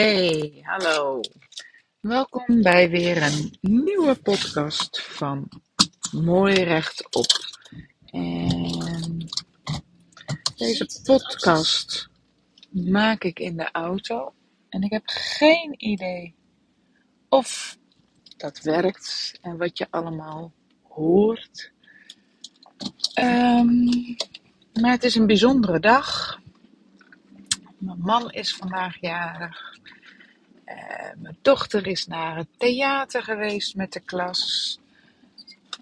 Hey, hallo. Welkom bij weer een nieuwe podcast van Mooi Rechtop. En deze podcast maak ik in de auto. En ik heb geen idee of dat werkt en wat je allemaal hoort. Ehm, maar het is een bijzondere dag. Mijn man is vandaag jarig. Eh, mijn dochter is naar het theater geweest met de klas.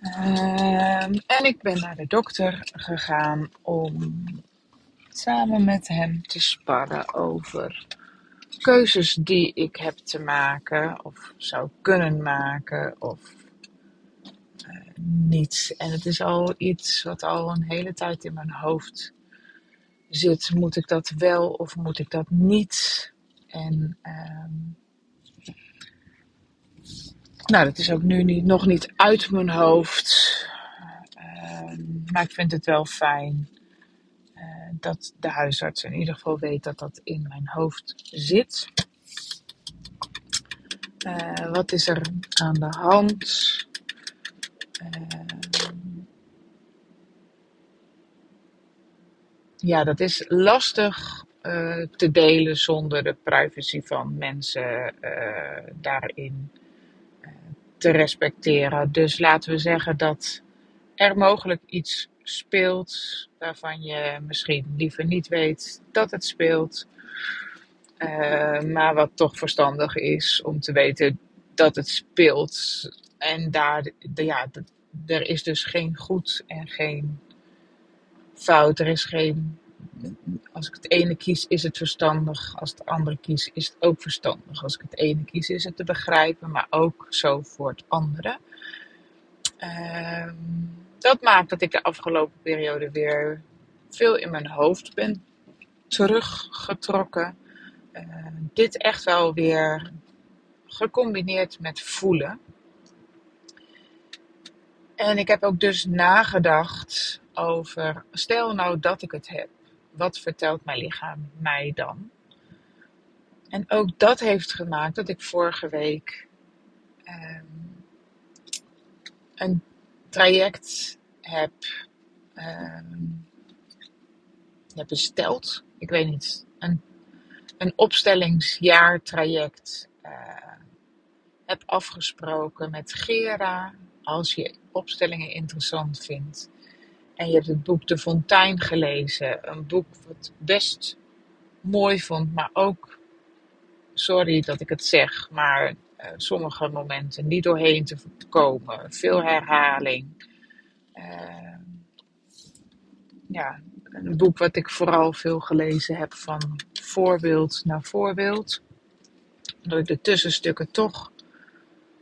Ehm, en ik ben naar de dokter gegaan om samen met hem te sparren over keuzes die ik heb te maken of zou kunnen maken of uh, niet. En het is al iets wat al een hele tijd in mijn hoofd zit. Moet ik dat wel of moet ik dat niet? En ehm, nou, dat is ook nu niet, nog niet uit mijn hoofd. Ehm, maar ik vind het wel fijn uh, dat de huisarts in ieder geval weet dat dat in mijn hoofd zit. Uh, wat is er aan de hand? Uh, ja, dat is lastig uh, te delen zonder de privacy van mensen daarin te respecteren. Dus laten we zeggen dat er mogelijk iets speelt waarvan je misschien liever niet weet dat het speelt. Maar wat toch verstandig is om te weten dat het speelt. En daar, ja, er is dus geen goed en geen fout. Er is geen als ik het ene kies, is het verstandig. Als het andere kies, is het ook verstandig. Als ik het ene kies, is het te begrijpen, maar ook zo voor het andere. Uh, dat maakt dat ik de afgelopen periode weer veel in mijn hoofd ben teruggetrokken. Uh, dit echt wel weer gecombineerd met voelen. En ik heb ook dus nagedacht over, stel nou dat ik het heb wat vertelt mijn lichaam mij dan? En ook dat heeft gemaakt dat ik vorige week um, een traject heb, um, heb besteld. Ik weet niet, een, een opstellingsjaartraject uh, heb afgesproken met Gera. Als je opstellingen interessant vindt, en je hebt het boek De Fontein gelezen. Een boek wat best mooi vond, maar ook, sorry dat ik het zeg, maar uh, sommige momenten niet doorheen te komen. Veel herhaling. Uh, ja, een boek wat ik vooral veel gelezen heb van voorbeeld naar voorbeeld. Ik de tussenstukken toch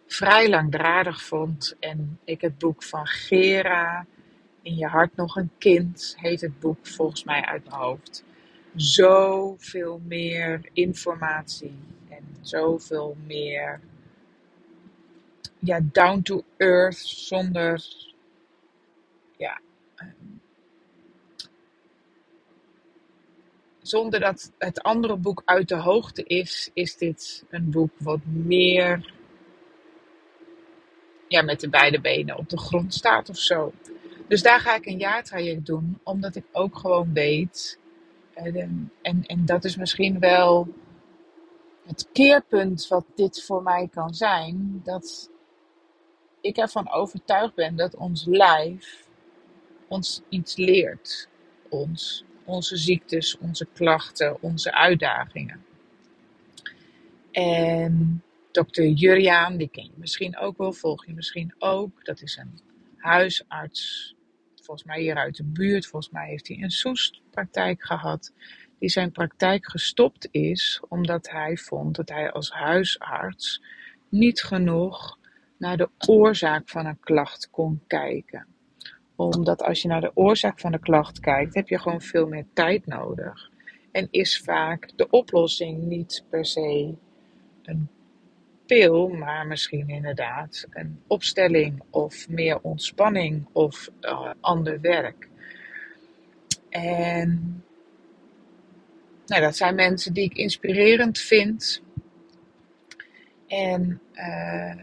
vrij langdradig vond. En ik het boek van Gera in je hart nog een kind, heet het boek volgens mij uit mijn hoofd. Zoveel meer informatie en zoveel meer ja, down to earth zonder ja, um, zonder dat het andere boek uit de hoogte is, is dit een boek wat meer ja, met de beide benen op de grond staat of zo. Dus daar ga ik een jaartraject doen, omdat ik ook gewoon weet. Eh, en, en dat is misschien wel het keerpunt wat dit voor mij kan zijn. Dat ik ervan overtuigd ben dat ons lijf ons iets leert. Ons, onze ziektes, onze klachten, onze uitdagingen. En dokter Juriaan, die ken je misschien ook wel, volg je misschien ook. Dat is een huisarts volgens mij hier uit de buurt. Volgens mij heeft hij een Soest praktijk gehad. Die zijn praktijk gestopt is omdat hij vond dat hij als huisarts niet genoeg naar de oorzaak van een klacht kon kijken. Omdat als je naar de oorzaak van de klacht kijkt, heb je gewoon veel meer tijd nodig. En is vaak de oplossing niet per se een pil, maar misschien inderdaad een opstelling of meer ontspanning of uh, ander werk. En nou, dat zijn mensen die ik inspirerend vind. En uh,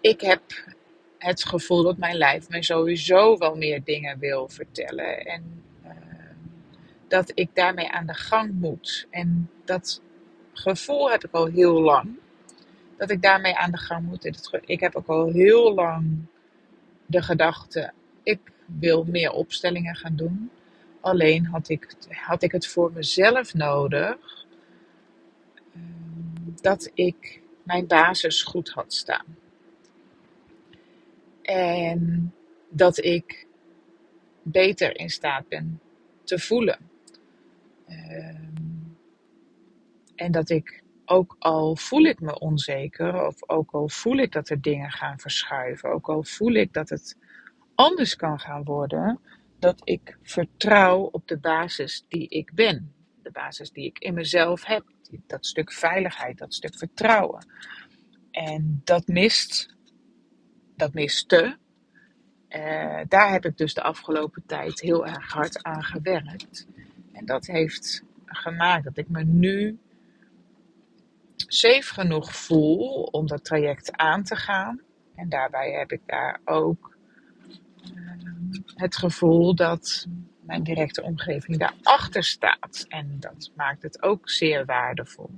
ik heb het gevoel dat mijn lijf mij sowieso wel meer dingen wil vertellen. En uh, dat ik daarmee aan de gang moet. En dat gevoel heb ik al heel lang. Dat ik daarmee aan de gang moet. Ik heb ook al heel lang de gedachte: ik wil meer opstellingen gaan doen. Alleen had ik, had ik het voor mezelf nodig ehm, dat ik mijn basis goed had staan. En dat ik beter in staat ben te voelen. Ehm, en dat ik, ook al voel ik me onzeker, of ook al voel ik dat er dingen gaan verschuiven, ook al voel ik dat het anders kan gaan worden, dat ik vertrouw op de basis die ik ben. De basis die ik in mezelf heb. Dat stuk veiligheid, dat stuk vertrouwen. En dat mist, dat miste. Uh, daar heb ik dus de afgelopen tijd heel erg hard aan gewerkt. En dat heeft gemaakt dat ik me nu safe genoeg voel om dat traject aan te gaan. En daarbij heb ik daar ook het gevoel dat mijn directe omgeving daarachter staat. En dat maakt het ook zeer waardevol.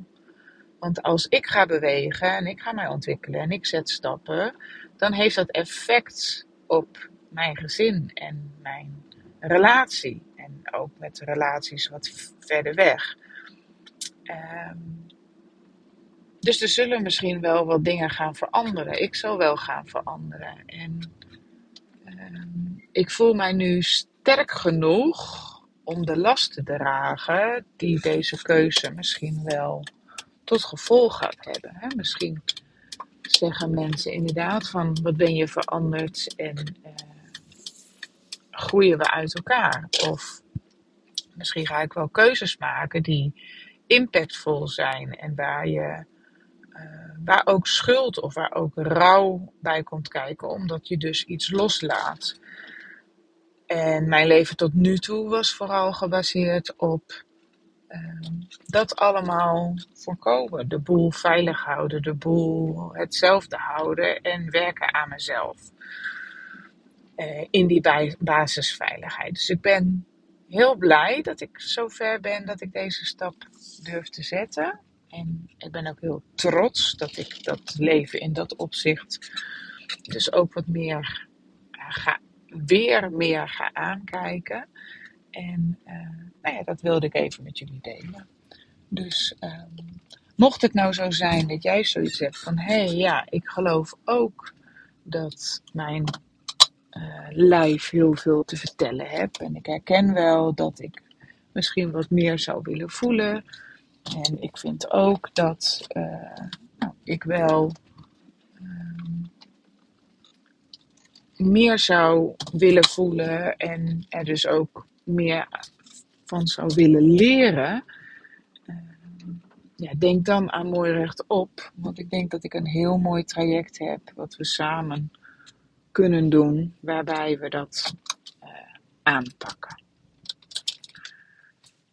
Want als ik ga bewegen en ik ga mij ontwikkelen en ik zet stappen, dan heeft dat effect op mijn gezin en mijn relatie. En ook met relaties wat verder weg. Ehm, dus er zullen misschien wel wat dingen gaan veranderen. Ik zal wel gaan veranderen. En Ehm, ik voel mij nu sterk genoeg om de last te dragen die deze keuze misschien wel tot gevolg gaat hebben. Hè? Misschien zeggen mensen inderdaad van wat ben je veranderd en uh, groeien we uit elkaar. Of misschien ga ik wel keuzes maken die impactvol zijn en waar je waar ook schuld of waar ook rouw bij komt kijken, omdat je dus iets loslaat. En mijn leven tot nu toe was vooral gebaseerd op uh, dat allemaal voorkomen. De boel veilig houden, de boel hetzelfde houden en werken aan mezelf. Uh, in die basisveiligheid. Dus ik ben heel blij dat ik zover ben dat ik deze stap durf te zetten. En ik ben ook heel trots dat ik dat leven in dat opzicht dus ook wat meer ga, weer meer ga aankijken. En uh, nou ja, dat wilde ik even met jullie delen. Dus uh, mocht het nou zo zijn dat jij zoiets hebt van hé hey, ja, ik geloof ook dat mijn uh, lijf heel veel te vertellen heb. En ik herken wel dat ik misschien wat meer zou willen voelen. En ik vind ook dat uh, nou, ik wel uh, meer zou willen voelen en er dus ook meer van zou willen leren. Uh, ja, denk dan aan mooi rechtop, want ik denk dat ik een heel mooi traject heb wat we samen kunnen doen, waarbij we dat aanpakken.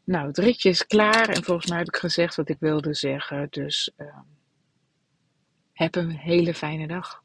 Nou, het ritje is klaar en volgens mij heb ik gezegd wat ik wilde zeggen. Dus uh, heb een hele fijne dag.